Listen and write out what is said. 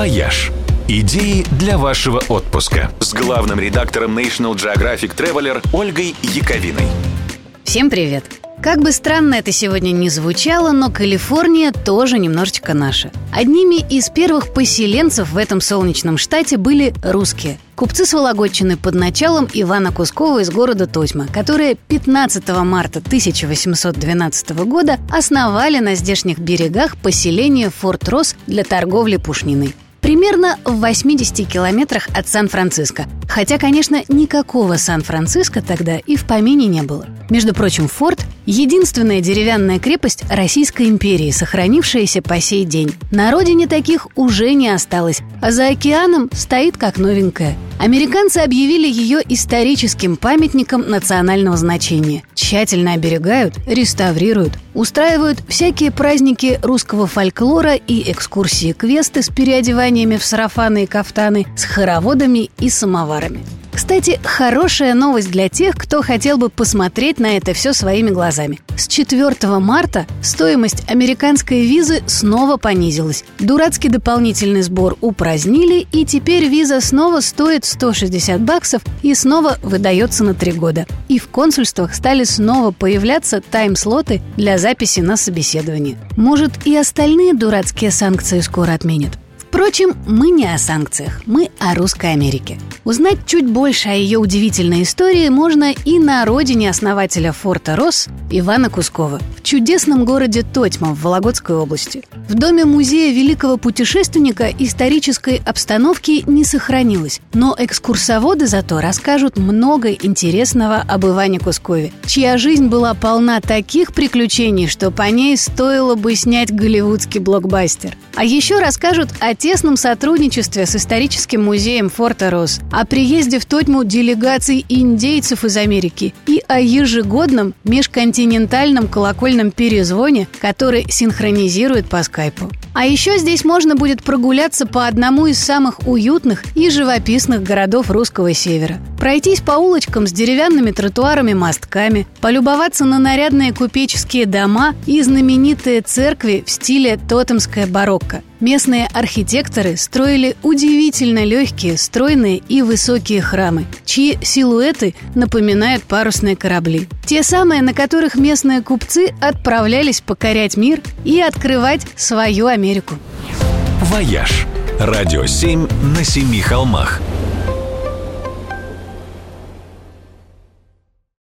«Вояж». Идеи для вашего отпуска с главным редактором National Geographic Traveler Ольгой Яковиной. Всем привет! Как бы странно это сегодня не звучало, но Калифорния тоже немножечко наша. Одними из первых поселенцев в этом солнечном штате были русские. Купцы с Вологодчины под началом Ивана Кускова из города Тотьма, которые 15 марта 1812 года основали на здешних берегах поселение Форт Росс для торговли пушниной примерно в 80 километрах от Сан-Франциско. Хотя, конечно, никакого Сан-Франциско тогда и в помине не было. Между прочим, форт – единственная деревянная крепость Российской империи, сохранившаяся по сей день. На родине таких уже не осталось, а за океаном стоит как новенькая. Американцы объявили ее историческим памятником национального значения. Тщательно оберегают, реставрируют, устраивают всякие праздники русского фольклора и экскурсии-квесты с переодеваниями в сарафаны и кафтаны, с хороводами и самоварами. Кстати, хорошая новость для тех, кто хотел бы посмотреть на это все своими глазами. С 4 марта стоимость американской визы снова понизилась. Дурацкий дополнительный сбор упразднили, и теперь виза снова стоит 160 баксов и снова выдается на три года. И в консульствах стали снова появляться тайм-слоты для записи на собеседование. Может, и остальные дурацкие санкции скоро отменят. Впрочем, мы не о санкциях, мы о Русской Америке. Узнать чуть больше о ее удивительной истории можно и на родине основателя форта Рос Ивана Кускова, в чудесном городе Тотьма в Вологодской области. В доме музея великого путешественника исторической обстановки не сохранилось, но экскурсоводы зато расскажут много интересного об Иване Кускове, чья жизнь была полна таких приключений, что по ней стоило бы снять голливудский блокбастер. А еще расскажут о тесном сотрудничестве с историческим музеем Форта Рос, о приезде в Тотьму делегаций индейцев из Америки и о ежегодном межконтинентальном колокольном перезвоне, который синхронизирует по скайпу. А еще здесь можно будет прогуляться по одному из самых уютных и живописных городов русского севера. Пройтись по улочкам с деревянными тротуарами-мостками, полюбоваться на нарядные купеческие дома и знаменитые церкви в стиле тотемская барокко. Местные архитекторы строили удивительно легкие, стройные и высокие храмы, чьи силуэты напоминают парусные корабли. Те самые, на которых местные купцы отправлялись покорять мир и открывать свою Америку. «Вояж» – радио 7 на семи холмах –